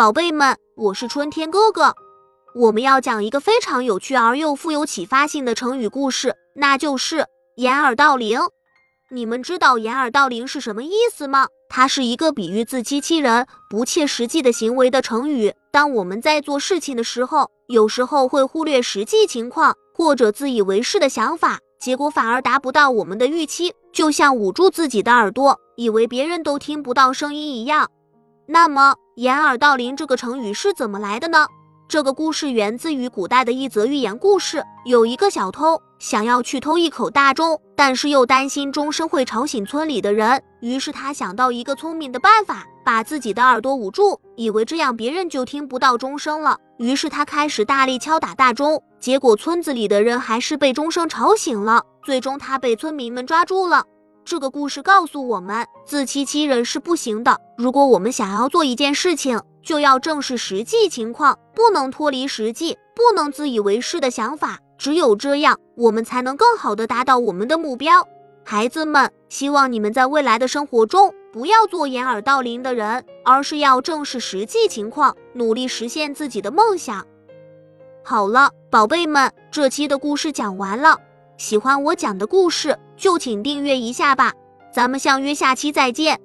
宝贝们，我是春天哥哥。我们要讲一个非常有趣而又富有启发性的成语故事，那就是掩耳盗铃。你们知道掩耳盗铃是什么意思吗？它是一个比喻自欺欺人、不切实际的行为的成语。当我们在做事情的时候，有时候会忽略实际情况，或者自以为是的想法，结果反而达不到我们的预期，就像捂住自己的耳朵，以为别人都听不到声音一样。那么，掩耳盗铃这个成语是怎么来的呢？这个故事源自于古代的一则寓言故事。有一个小偷想要去偷一口大钟，但是又担心钟声会吵醒村里的人，于是他想到一个聪明的办法，把自己的耳朵捂住，以为这样别人就听不到钟声了。于是他开始大力敲打大钟，结果村子里的人还是被钟声吵醒了。最终他被村民们抓住了。这个故事告诉我们，自欺欺人是不行的。如果我们想要做一件事情，就要正视实际情况，不能脱离实际，不能自以为是的想法。只有这样，我们才能更好的达到我们的目标。孩子们，希望你们在未来的生活中不要做掩耳盗铃的人，而是要正视实际情况，努力实现自己的梦想。好了，宝贝们，这期的故事讲完了。喜欢我讲的故事，就请订阅一下吧。咱们相约下期再见。